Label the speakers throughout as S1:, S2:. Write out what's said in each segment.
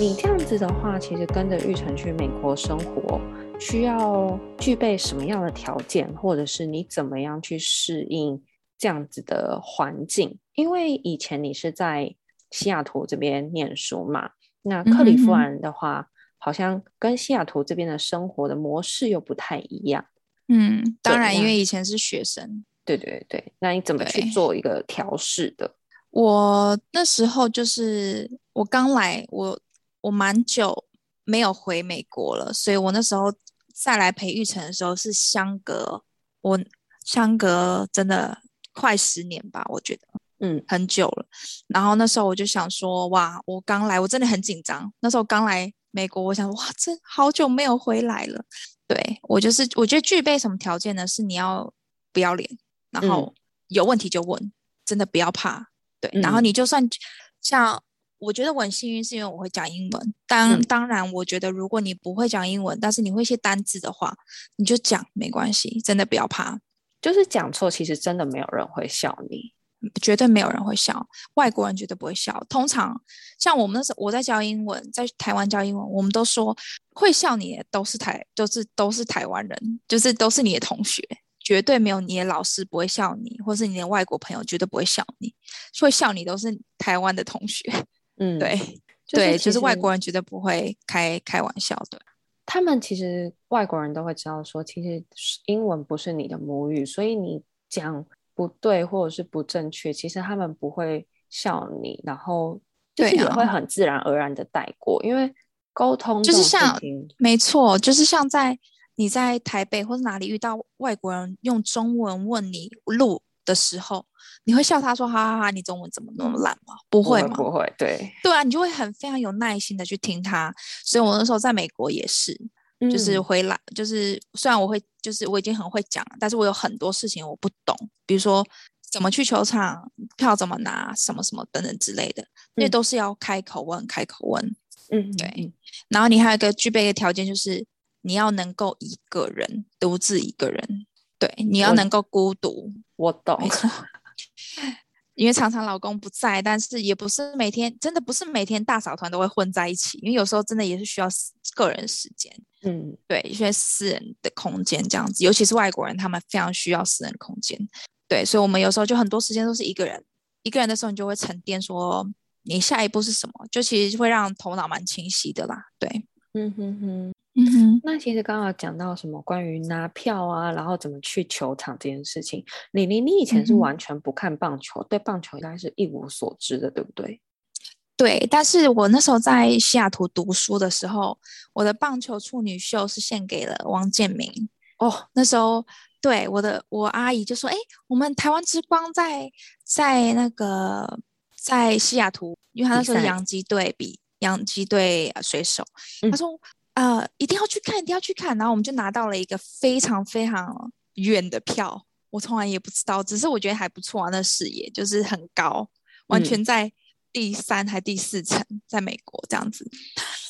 S1: 你这样子的话，其实跟着玉成去美国生活，需要具备什么样的条件，或者是你怎么样去适应这样子的环境？因为以前你是在西雅图这边念书嘛，那克里夫兰的话，好像跟西雅图这边的生活的模式又不太一样。
S2: 嗯，当然，因为以前是学生。
S1: 对对对，那你怎么去做一个调试的？
S2: 我那时候就是我刚来，我我蛮久没有回美国了，所以我那时候再来陪育宸的时候是相隔我相隔真的快十年吧，我觉得嗯很久了。然后那时候我就想说，哇，我刚来，我真的很紧张。那时候刚来美国，我想哇，真好久没有回来了。对，我就是我觉得具备什么条件呢？是你要不要脸。然后有问题就问，嗯、真的不要怕。对，嗯、然后你就算像我觉得我很幸运，是因为我会讲英文。当、嗯、当然，我觉得如果你不会讲英文，但是你会一些单字的话，你就讲没关系，真的不要怕。
S1: 就是讲错，其实真的没有人会笑你，
S2: 绝对没有人会笑，外国人绝对不会笑。通常像我们那时候我在教英文，在台湾教英文，我们都说会笑你的都是台，都是都是台湾人，就是都是你的同学。绝对没有你的老师不会笑你，或是你的外国朋友绝对不会笑你，会笑你都是台湾的同学。嗯，对，就是、对，就是外国人绝对不会开开玩笑的。
S1: 他们其实外国人都会知道说，其实英文不是你的母语，所以你讲不对或者是不正确，其实他们不会笑你，然后就是也会很自然而然的带过，因为沟通
S2: 就是像没错，就是像在。你在台北或者哪里遇到外国人用中文问你路的时候，你会笑他说：“哈哈哈，你中文怎么那么烂吗？”不会吗？
S1: 不会，对
S2: 对啊，你就会很非常有耐心的去听他。所以我那时候在美国也是，就是回来，嗯、就是虽然我会，就是我已经很会讲了，但是我有很多事情我不懂，比如说怎么去球场，票怎么拿，什么什么等等之类的，那、嗯、都是要开口问，开口问。嗯，对。然后你还有一个具备一个条件就是。你要能够一个人独自一个人，对，你要能够孤独。
S1: 我懂，
S2: 没错。因为常常老公不在，但是也不是每天，真的不是每天大嫂团都会混在一起，因为有时候真的也是需要个人时间。嗯，对，一些私人的空间这样子，尤其是外国人，他们非常需要私人空间。对，所以我们有时候就很多时间都是一个人，一个人的时候，你就会沉淀，说你下一步是什么，就其实会让头脑蛮清晰的啦。对，嗯哼
S1: 哼。嗯哼，那其实刚刚讲到什么关于拿票啊，然后怎么去球场这件事情，李玲，你以前是完全不看棒球，嗯、对棒球应该是一无所知的，对不对？
S2: 对，但是我那时候在西雅图读书的时候，我的棒球处女秀是献给了王建民哦。那时候，对我的我阿姨就说：“哎，我们台湾之光在在那个在西雅图，因为他那时候洋基队比洋基队水手，嗯、他说。”呃，一定要去看，一定要去看。然后我们就拿到了一个非常非常远的票，我从来也不知道，只是我觉得还不错啊。那视野就是很高，完全在第三还第四层，在美国这样子。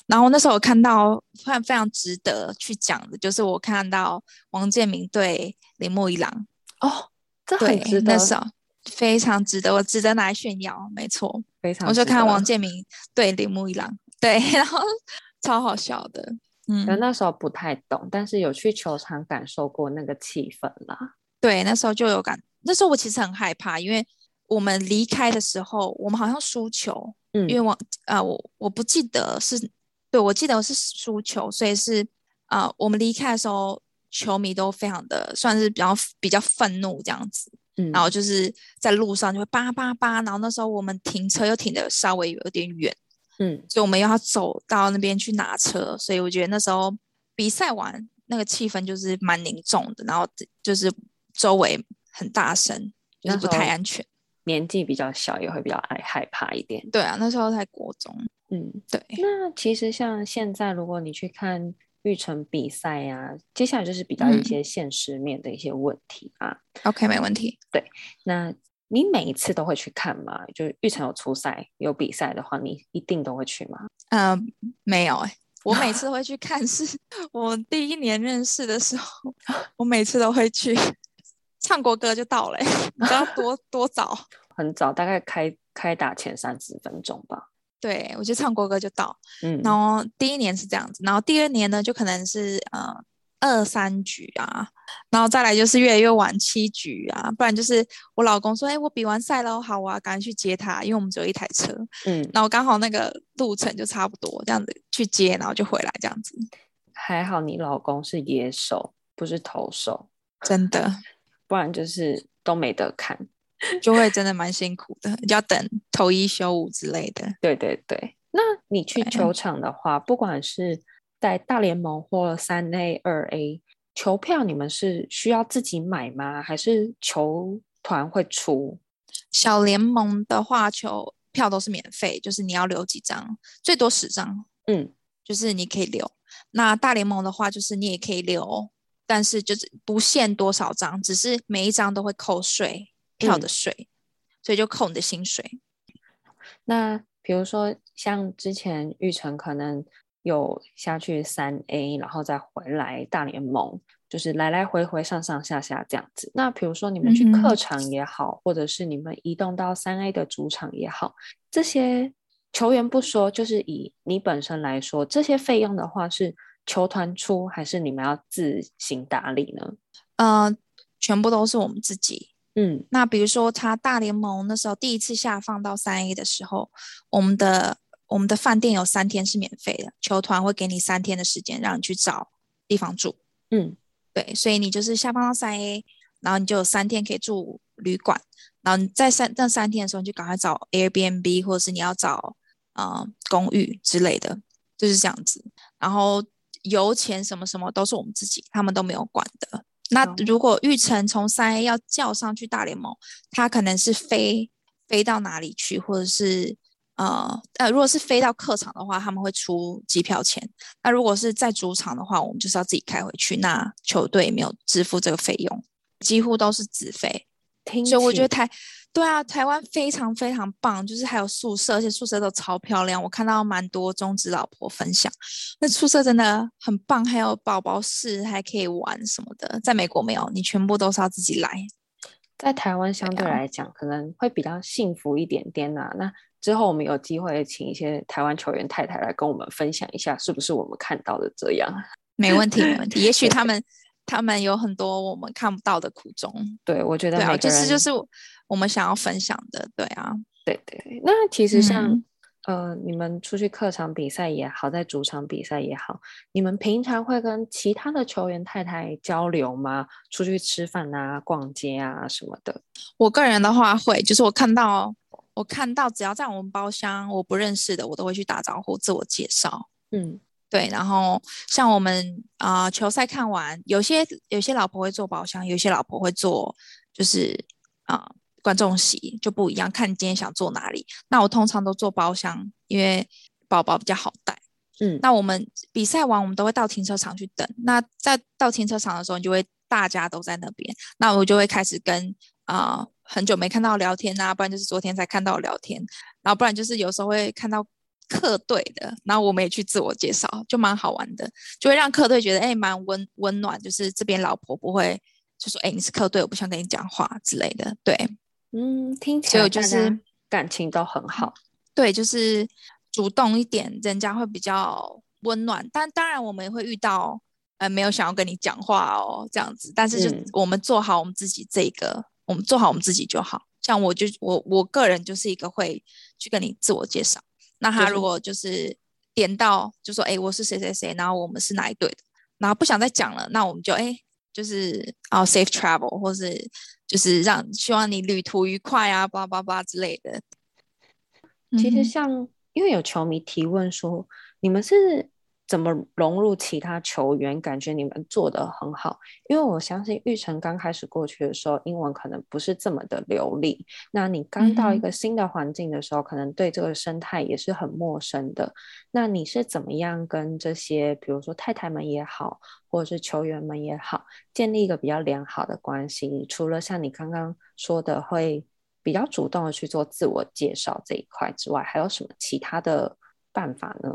S2: 然后那时候我看到非常非常值得去讲的，就是我看到王建民对铃木一郎
S1: 哦，这很值得，
S2: 那时候非常值得，我值得拿来炫耀，没错，非常。我就看王建民对铃木一郎，对，然后。超好笑的，
S1: 嗯，那时候不太懂，但是有去球场感受过那个气氛啦。
S2: 对，那时候就有感。那时候我其实很害怕，因为我们离开的时候，我们好像输球，嗯，因为我呃，我我不记得是，对，我记得我是输球，所以是啊、呃，我们离开的时候，球迷都非常的算是比较比较愤怒这样子，嗯，然后就是在路上就会叭叭叭，然后那时候我们停车又停的稍微有点远。嗯，所以我们又要走到那边去拿车，所以我觉得那时候比赛完那个气氛就是蛮凝重的，然后就是周围很大声，就是不太安全。
S1: 年纪比较小也会比较爱害怕一点。
S2: 对啊，那时候在国中。
S1: 嗯，对。那其实像现在，如果你去看育成比赛呀、啊，接下来就是比较一些现实面的一些问题啊。
S2: 嗯、OK，没问题。
S1: 对，那。你每一次都会去看吗？就是育成有初赛有比赛的话，你一定都会去吗？
S2: 嗯、呃，没有哎、欸，我每次都 会去看。是我第一年认识的时候，我每次都会去唱国歌就到了、欸，你知道多多早？
S1: 很早，大概开开打前三十分钟吧。
S2: 对，我就唱国歌就到。
S1: 嗯，
S2: 然后第一年是这样子，然后第二年呢，就可能是呃二三局啊，然后再来就是越来越晚七局啊，不然就是我老公说，哎，我比完赛了，好啊，赶紧去接他，因为我们只有一台车。
S1: 嗯，
S2: 然后刚好那个路程就差不多，这样子去接，然后就回来这样子。
S1: 还好你老公是野手，不是投手，
S2: 真的，
S1: 不然就是都没得看。
S2: 就会真的蛮辛苦的，要等投一休五之类的。
S1: 对对对，那你去球场的话，不管是在大联盟或三 A、二 A，球票你们是需要自己买吗？还是球团会出？
S2: 小联盟的话，球票都是免费，就是你要留几张，最多十张。
S1: 嗯，就是
S2: 你可以留。那大联盟的话，就是你也可以留，但是就是不限多少张，只是每一张都会扣税。票的税，嗯，所以就扣你的薪水。
S1: 那比如说，像之前玉成可能有下去三 A，然后再回来大联盟，就是来来回回上上下下这样子。那比如说你们去客场也好，嗯，或者是你们移动到三 A 的主场也好，这些球员不说，就是以你本身来说，这些费用的话是球团出，还是你们要自行打理呢？
S2: 呃，全部都是我们自己。
S1: 嗯，
S2: 那比如说他大联盟那时候第一次下放到三 A 的时候，我们的我们的饭店有三天是免费的，球团会给你三天的时间让你去找地方住。
S1: 嗯，
S2: 对，所以你就是下放到三 A，然后你就有三天可以住旅馆，然后你在三那三天的时候，你就赶快找 Airbnb 或者是你要找呃公寓之类的，就是这样子。然后油钱什么什么都是我们自己，他们都没有管的。那如果玉成从三 A 要叫上去大联盟，他可能是飞飞到哪里去，或者是呃呃，如果是飞到客场的话，他们会出机票钱。那如果是在主场的话，我们就是要自己开回去。那球队没有支付这个费用，几乎都是自费。所以我觉得台。对啊，台湾非常非常棒，就是还有宿舍，而且宿舍都超漂亮。我看到蛮多中职老婆分享，那宿舍真的很棒，还有宝宝室，还可以玩什么的。在美国没有，你全部都是要自己来。
S1: 在台湾相对来讲，可能会比较幸福一点点呐、啊。那之后我们有机会请一些台湾球员太太来跟我们分享一下，是不是我们看到的这样？
S2: 没问题，没问题。也许他们他们有很多我们看不到的苦衷。
S1: 对，我觉得
S2: 对啊，就是就是。我们想要分享的，对啊，
S1: 对对。那其实像、嗯、呃，你们出去客场比赛也好，在主场比赛也好，你们平常会跟其他的球员太太交流吗？出去吃饭啊、逛街啊什么的？
S2: 我个人的话会，就是我看到我看到只要在我们包厢我不认识的，我都会去打招呼、自我介绍。
S1: 嗯，
S2: 对。然后像我们啊、呃，球赛看完，有些有些老婆会坐包厢，有些老婆会坐就是啊。呃观众席就不一样，看你今天想坐哪里。那我通常都坐包厢，因为宝宝比较好带。
S1: 嗯，
S2: 那我们比赛完，我们都会到停车场去等。那在到停车场的时候，你就会大家都在那边，那我就会开始跟啊、呃、很久没看到聊天啊，不然就是昨天才看到聊天，然后不然就是有时候会看到客队的，然后我们也去自我介绍，就蛮好玩的，就会让客队觉得哎蛮温温暖，就是这边老婆不会就说哎你是客队，我不想跟你讲话之类的，对。
S1: 嗯，听起来就是感情都很好。
S2: 对，就是主动一点，人家会比较温暖。但当然，我们也会遇到呃没有想要跟你讲话哦这样子。但是就我们做好我们自己这个，嗯、我们做好我们自己就好。像我就我我个人就是一个会去跟你自我介绍。那他如果就是点到就说哎我是谁谁谁，然后我们是哪一队的，然后不想再讲了，那我们就哎就是啊 safe travel 或是。就是让希望你旅途愉快啊，叭叭叭之类的。
S1: 其实像因为有球迷提问说，你们是怎么融入其他球员？感觉你们做得很好。因为我相信玉成刚开始过去的时候，英文可能不是这么的流利。那你刚到一个新的环境的时候，可能对这个生态也是很陌生的。那你是怎么样跟这些，比如说太太们也好？或者是球员们也好，建立一个比较良好的关系。除了像你刚刚说的，会比较主动的去做自我介绍这一块之外，还有什么其他的办法呢？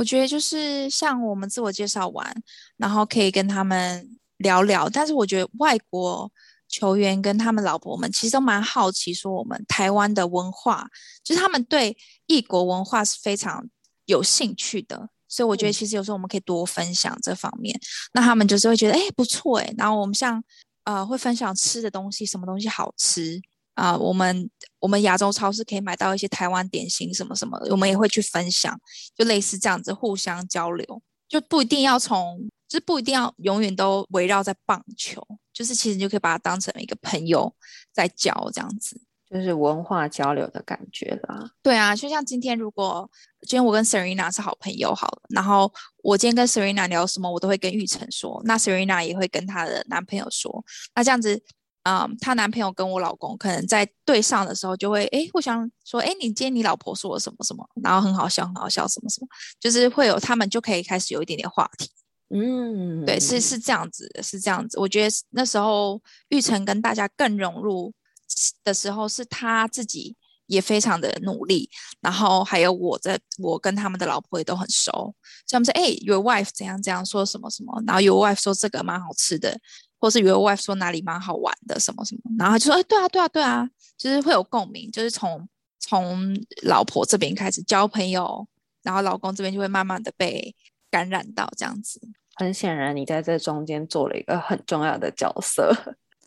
S2: 我觉得就是像我们自我介绍完，然后可以跟他们聊聊。但是我觉得外国球员跟他们老婆们其实都蛮好奇，说我们台湾的文化，就是他们对异国文化是非常有兴趣的。所以我觉得其实有时候我们可以多分享这方面，嗯、那他们就是会觉得哎不错哎。然后我们像呃会分享吃的东西，什么东西好吃啊、呃？我们我们亚洲超市可以买到一些台湾点心什么什么的，我们也会去分享，就类似这样子互相交流，就不一定要从，就是不一定要永远都围绕在棒球，就是其实你就可以把它当成一个朋友在交这样子。
S1: 就是文化交流的感觉啦。
S2: 对啊，就像今天，如果今天我跟 Serena 是好朋友好了，然后我今天跟 Serena 聊什么，我都会跟玉成说，那 Serena 也会跟她的男朋友说，那这样子，嗯，她男朋友跟我老公可能在对上的时候就会，哎，互相说，哎，你今天你老婆说了什么什么，然后很好笑，很好笑，什么什么，就是会有他们就可以开始有一点点话题。嗯，对，是是这样子，是这样子。我觉得那时候玉成跟大家更融入。的时候是他自己也非常的努力，然后还有我在，我跟他们的老婆也都很熟，像他们说，哎，your wife 怎样怎样说什么什么，然后 your wife 说这个蛮好吃的，或是 your wife 说哪里蛮好玩的什么什么，然后他就说，哎，对啊对啊对啊，就是会有共鸣，就是从从老婆这边开始交朋友，然后老公这边就会慢慢的被感染到这样子。
S1: 很显然，你在这中间做了一个很重要的角色。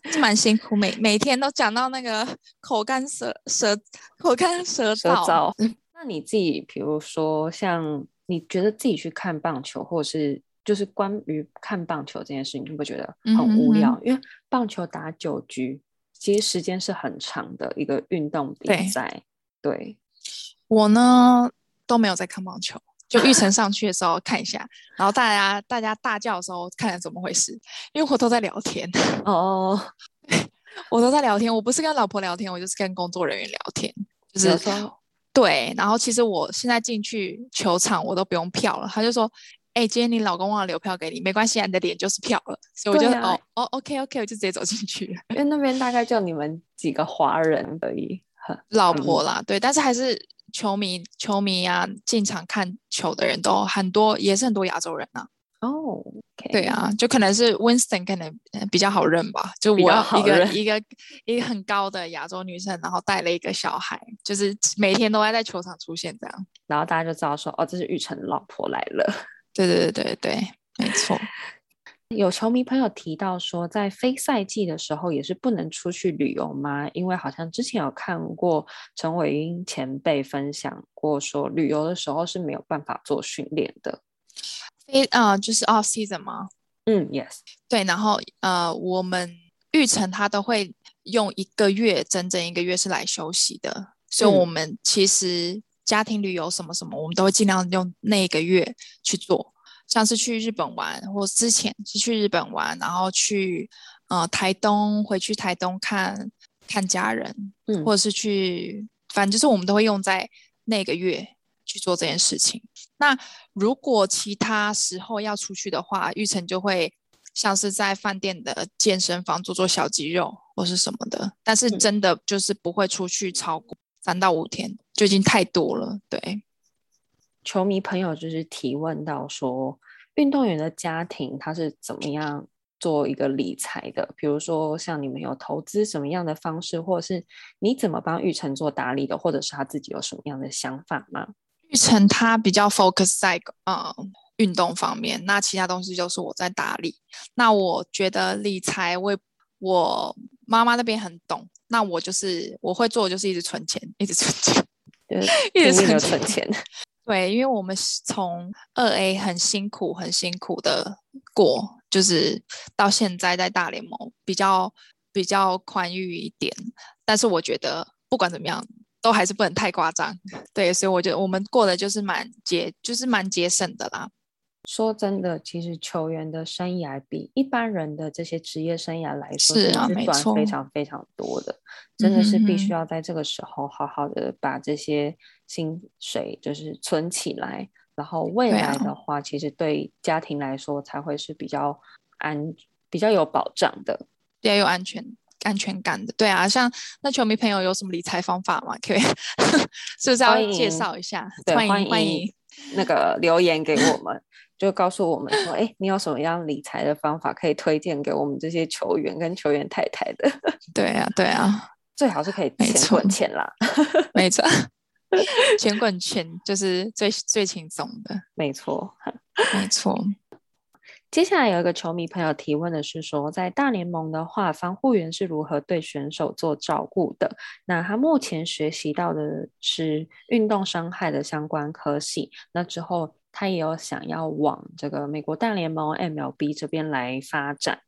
S2: 是蛮辛苦，每每天都讲到那个口干舌舌口干舌燥。
S1: 那你自己，比如说像你觉得自己去看棒球，或者是就是关于看棒球这件事情，你会不会觉得很无聊？嗯哼嗯哼。因为棒球打九局，其实时间是很长的一个运动比赛。对，对
S2: 我呢都没有在看棒球。就玉成上去的时候看一下，然后大家大家大叫的时候看看怎么回事，因为我都在聊天哦，我都在聊天，我不是跟老婆聊天，我就是跟工作人员聊天，就是说对，然后其实我现在进去球场我都不用票了，他就说，哎、欸，今天你老公忘了留票给你，没关系，你的脸就是票了，所以我就、啊、哦哦，OK OK，我就直接走进去了，
S1: 因为那边大概就你们几个华人而已，
S2: 老婆啦，对，但是还是。球迷，球迷啊，进场看球的人都很多，也是很多亚洲人啊。
S1: 哦，oh, okay.
S2: 对啊，就可能是 Winston 可能比较好认吧。就我一个一个一个很高的亚洲女生，然后带了一个小孩，就是每天都会在球场出现这样，
S1: 然后大家就知道说，哦，这是玉成的老婆来了。
S2: 对对对对对，没错。
S1: 有球迷朋友提到说，在非赛季的时候也是不能出去旅游吗？因为好像之前有看过陈伟英前辈分享过，说旅游的时候是没有办法做训练的。
S2: 非啊，就是 off season 吗？
S1: 嗯，yes。
S2: 对，然后呃，我们玉成他都会用一个月，整整一个月是来休息的，所以我们其实家庭旅游什么什么，我们都会尽量用那一个月去做。像是去日本玩，或之前是去日本玩，然后去呃台东，回去台东看看家人，嗯，或者是去，反正就是我们都会用在那个月去做这件事情。那如果其他时候要出去的话，玉成就会像是在饭店的健身房做做小肌肉或是什么的，但是真的就是不会出去超过三到五天，就已经太多了，对。
S1: 球迷朋友就是提问到说，运动员的家庭他是怎么样做一个理财的？比如说像你们有投资什么样的方式，或者是你怎么帮玉成做打理的，或者是他自己有什么样的想法吗？
S2: 玉成他比较 focus 在呃运动方面，那其他东西就是我在打理。那我觉得理财我我妈妈那边很懂，那我就是我会做就是一直存钱，一直存钱，
S1: 就是一直存钱。
S2: 对，因为我们从二 A 很辛苦、很辛苦的过，就是到现在在大联盟比较比较宽裕一点。但是我觉得不管怎么样，都还是不能太夸张。对，所以我觉得我们过的就是蛮节，就是蛮节省的啦。
S1: 说真的，其实球员的生涯比一般人的这些职业生涯来说，
S2: 是啊，
S1: 是短非常非常多的，真的是必须要在这个时候好好的把这些薪水就是存起来，然后未来的话，其实对家庭来说才会是比较安、比较有保障的，
S2: 比较有安全安全感的。对啊，像那球迷朋友有什么理财方法吗？可以 是不是要介绍一下？
S1: 对，欢迎欢迎。那个留言给我们，就告诉我们说，哎，你有什么样理财的方法可以推荐给我们这些球员跟球员太太的？
S2: 对啊，对啊，
S1: 最好是可以钱滚钱啦，
S2: 没错，钱滚钱就是最最轻松的，
S1: 没错，
S2: 没错。
S1: 接下来有一个球迷朋友提问的是说，在大联盟的话，防护员是如何对选手做照顾的？那他目前学习到的是运动伤害的相关科系。那之后他也有想要往这个美国大联盟 MLB 这边来发展。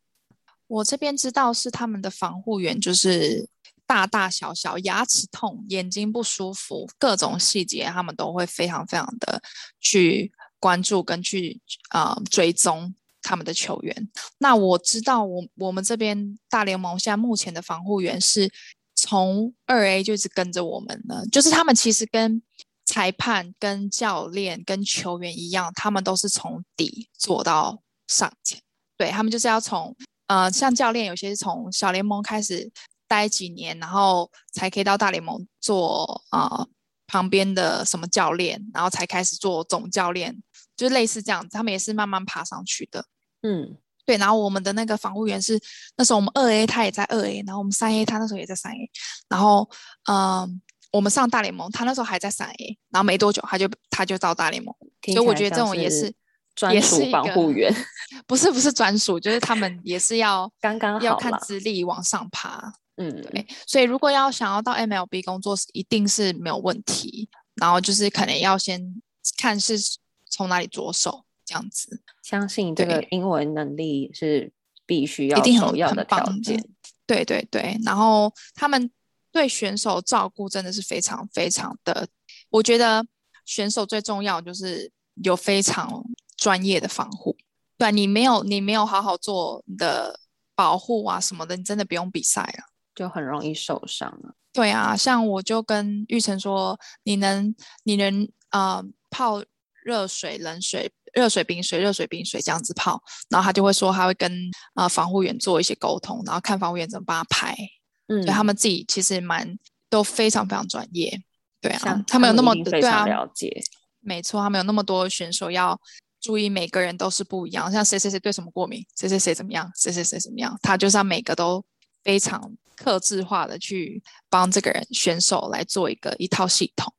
S2: 我这边知道是他们的防护员，就是大大小小牙齿痛、眼睛不舒服，各种细节他们都会非常非常的去关注跟去啊、呃、追踪。他们的球员，那我知道我，我们这边大联盟现在目前的防护员是从二 A 就一直跟着我们呢，就是他们其实跟裁判、跟教练、跟球员一样，他们都是从底做到上前。对，他们就是要从呃，像教练有些是从小联盟开始待几年，然后才可以到大联盟做啊、呃、旁边的什么教练，然后才开始做总教练，就是类似这样子，他们也是慢慢爬上去的。
S1: 嗯，
S2: 对，然后我们的那个防护员是那时候我们二 A，他也在二 A，然后我们三 A，他那时候也在三 A，然后嗯、呃，我们上大联盟，他那时候还在三 A，然后没多久他就他就到大联盟，所以我觉得这种也是
S1: 专属防护员，
S2: 不是不是专属，就是他们也是要
S1: 刚刚
S2: 要看资历往上爬，
S1: 嗯，
S2: 对，所以如果要想要到 MLB 工作，一定是没有问题，然后就是可能要先看是从哪里着手。这样子，
S1: 相信这个英文能力是必须要一定很要的条件。
S2: 对对对，然后他们对选手照顾真的是非常非常的，我觉得选手最重要就是有非常专业的防护。对，你没有你没有好好做你的保护啊什么的，你真的不用比赛了，
S1: 就很容易受伤了。
S2: 对啊，像我就跟玉成说，你能你能啊、呃、泡热水冷水。热水冰水，热水冰水这样子泡，然后他就会说他会跟啊、呃、防护员做一些沟通，然后看防护员怎么帮他排。嗯，所以他们自己其实蛮都非常非常专业。对啊，他，们有那么
S1: 对啊了解。
S2: 没错，他们有那么多选手要注意，每个人都是不一样。像谁谁谁对什么过敏，谁谁谁怎么样，谁谁谁怎么样，他就是要每个都非常克制化的去帮这个人选手来做一个一套系统。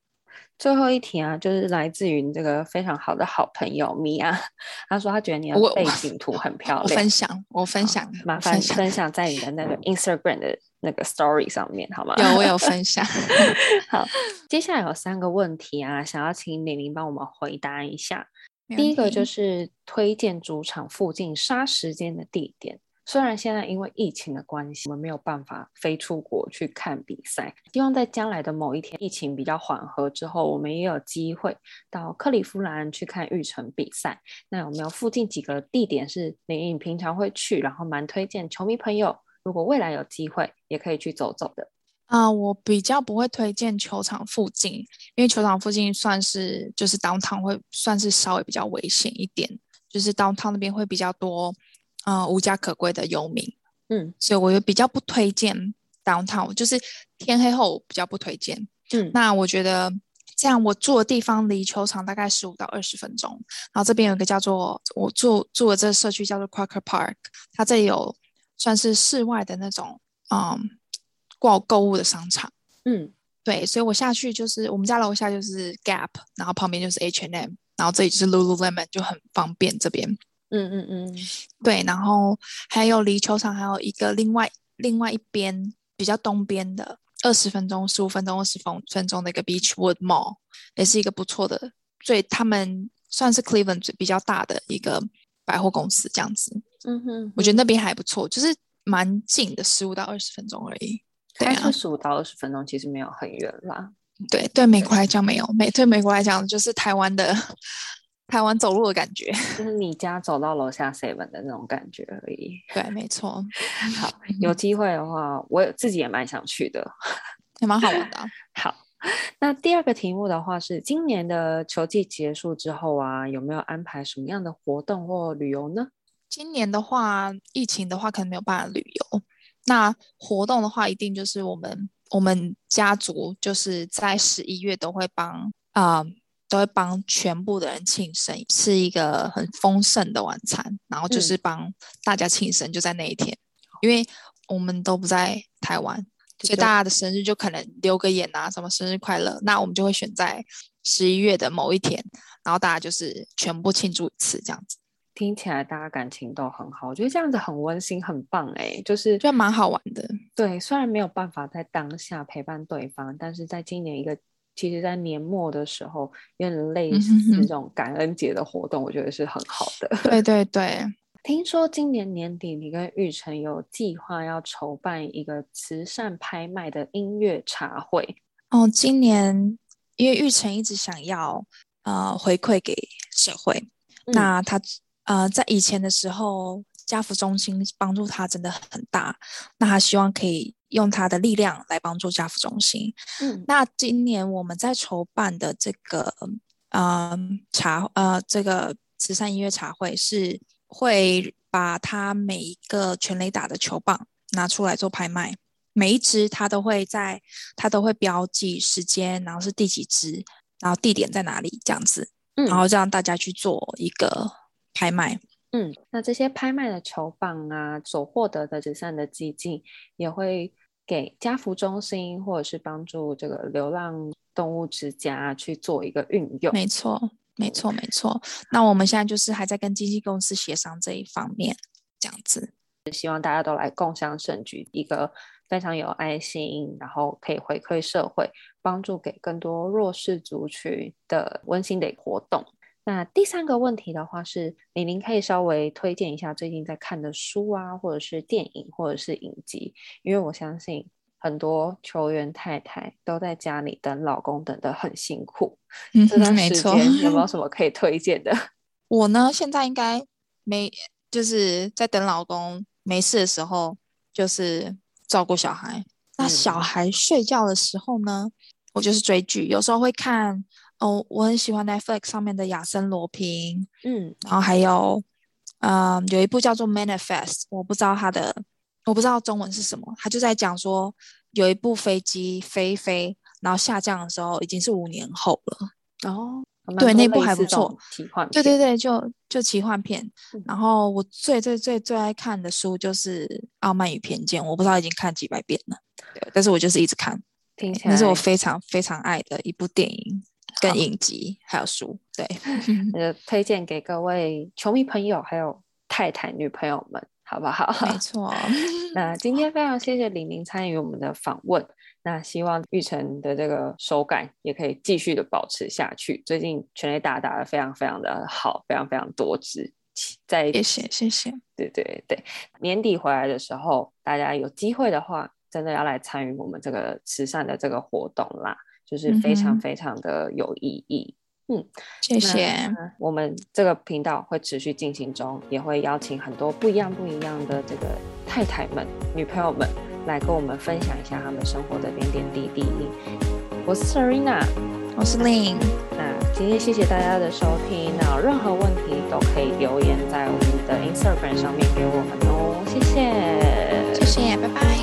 S1: 最后一题啊，就是来自于你这个非常好的好朋友米娅，他说他觉得你的背景图很漂亮。
S2: 我，分享，我分享，
S1: 麻烦分享在你的那个 Instagram 的那个 Story 上面，好吗？
S2: 有，我有分享。
S1: 好，接下来有三个问题啊，想要请李玲帮我们回答一下。第一个就是推荐主场附近杀时间的地点。虽然现在因为疫情的关系，我们没有办法飞出国去看比赛。希望在将来的某一天，疫情比较缓和之后，我们也有机会到克利夫兰去看育成比赛。那有没有附近几个地点是你平常会去，然后蛮推荐球迷朋友，如果未来有机会也可以去走走的？
S2: 啊、我比较不会推荐球场附近，因为球场附近算是就是当汤会算是稍微比较危险一点，就是当汤那边会比较多。呃，无家可归的游民，
S1: 嗯，
S2: 所以我就比较不推荐 downtown，就是天黑后比较不推荐。
S1: 嗯，
S2: 那我觉得这样，我住的地方离球场大概十五到二十分钟，然后这边有一个叫做我住住的这个社区叫做 Quaker Park，它这里有算是室外的那种嗯逛购物的商场。
S1: 嗯，
S2: 对，所以我下去就是我们家楼下就是 Gap，然后旁边就是 H&M，然后这里就是 Lululemon，就很方便这边。
S1: 嗯嗯嗯，
S2: 对，然后还有离球场还有一个另外另外一边比较东边的二十分钟、十五分钟、二十分分钟的一个 Beachwood Mall，也是一个不错的，所以他们算是 Cleveland 最比较大的一个百货公司这样子。
S1: 嗯哼，
S2: 我觉得那边还不错，就是蛮近的，十五到二十分钟而已。对啊，
S1: 十五到二十分钟其实没有很远啦。
S2: 对，对美国来讲没有，美对美国来讲就是台湾的。台湾走路的感觉，
S1: 就是你家走到楼下 seven 的那种感觉而已。
S2: 对，没错。
S1: 好，有机会的话，我自己也蛮想去的，
S2: 也蛮好玩的。
S1: 好，那第二个题目的话是，今年的球季结束之后啊，有没有安排什么样的活动或旅游呢？
S2: 今年的话，疫情的话可能没有办法旅游。那活动的话，一定就是我们我们家族就是在十一月都会帮啊。呃都会帮全部的人庆生，吃一个很丰盛的晚餐，然后就是帮大家庆生，就在那一天，嗯、因为我们都不在台湾，所以大家的生日就可能留个言啊，什么生日快乐，那我们就会选在十一月的某一天，然后大家就是全部庆祝一次这样子。
S1: 听起来大家感情都很好，我觉得这样子很温馨，很棒哎、欸，就是
S2: 就蛮好玩的。
S1: 对，虽然没有办法在当下陪伴对方，但是在今年一个，其实在年末的时候，有点类似这种感恩节的活动，我觉得是很好的。
S2: 对 对对，
S1: 听说今年年底你跟玉成有计划要筹办一个慈善拍卖的音乐茶会
S2: 哦。今年因为玉成一直想要呃回馈给社会，嗯、那他。呃，在以前的时候，家福中心帮助他真的很大，那他希望可以用他的力量来帮助家扶中心。嗯，那今年我们在筹办的这个呃茶呃这个慈善音乐茶会，是会把他每一个全垒打的球棒拿出来做拍卖，每一支他都会在他都会标记时间，然后是第几支，然后地点在哪里这样子，嗯，然后让大家去做一个。拍卖，
S1: 嗯，那这些拍卖的球棒啊，所获得的慈善的基金，也会给家福中心或者是帮助这个流浪动物之家去做一个运用。
S2: 没错，没错，没错。那我们现在就是还在跟经纪公司协商这一方面，这样子，
S1: 希望大家都来共享盛举，一个非常有爱心，然后可以回馈社会，帮助给更多弱势族群的温馨的活动。那第三个问题的话是，玲玲可以稍微推荐一下最近在看的书啊，或者是电影，或者是影集，因为我相信很多球员太太都在家里等老公等得很辛苦。嗯，这段时间有没有什么可以推荐的？
S2: 我呢，现在应该没，就是在等老公没事的时候，就是照顾小孩。那小孩睡觉的时候呢，我就是追剧，有时候会看。哦，我很喜欢 Netflix 上面的亚森罗平，嗯，然后还有，嗯、呃，有一部叫做 Manifest，我不知道它的，我不知道中文是什么，他就在讲说有一部飞机飞飞，然后下降的时候已经是五年后了。哦，对，那部还不错，
S1: 奇幻，
S2: 对对对，就就奇幻片。嗯、然后我最最最最爱看的书就是《傲慢与偏见》，我不知道已经看几百遍了，对，但是我就是一直看，
S1: 听起来
S2: 那是我非常非常爱的一部电影。跟影集还有书，对，
S1: 呃，推荐给各位球迷朋友还有太太女朋友们，好不好？
S2: 没 错。
S1: 那今天非常谢谢玲玲参与我们的访问，那希望玉成的这个手感也可以继续的保持下去。最近全垒打打的非常非常的好，非常非常多支。在
S2: 谢谢谢谢，
S1: 对对对，年底回来的时候，大家有机会的话，真的要来参与我们这个慈善的这个活动啦。就是非常非常的有意义，嗯，
S2: 嗯，谢谢。
S1: 我们这个频道会持续进行中，也会邀请很多不一样不一样的这个太太们、女朋友们来跟我们分享一下他们生活的点点滴滴。我是 Serena，
S2: 我是 Lynn。
S1: 那今天谢谢大家的收听，那有任何问题都可以留言在我们的 Instagram 上面给我们哦。谢谢，
S2: 谢谢，拜拜。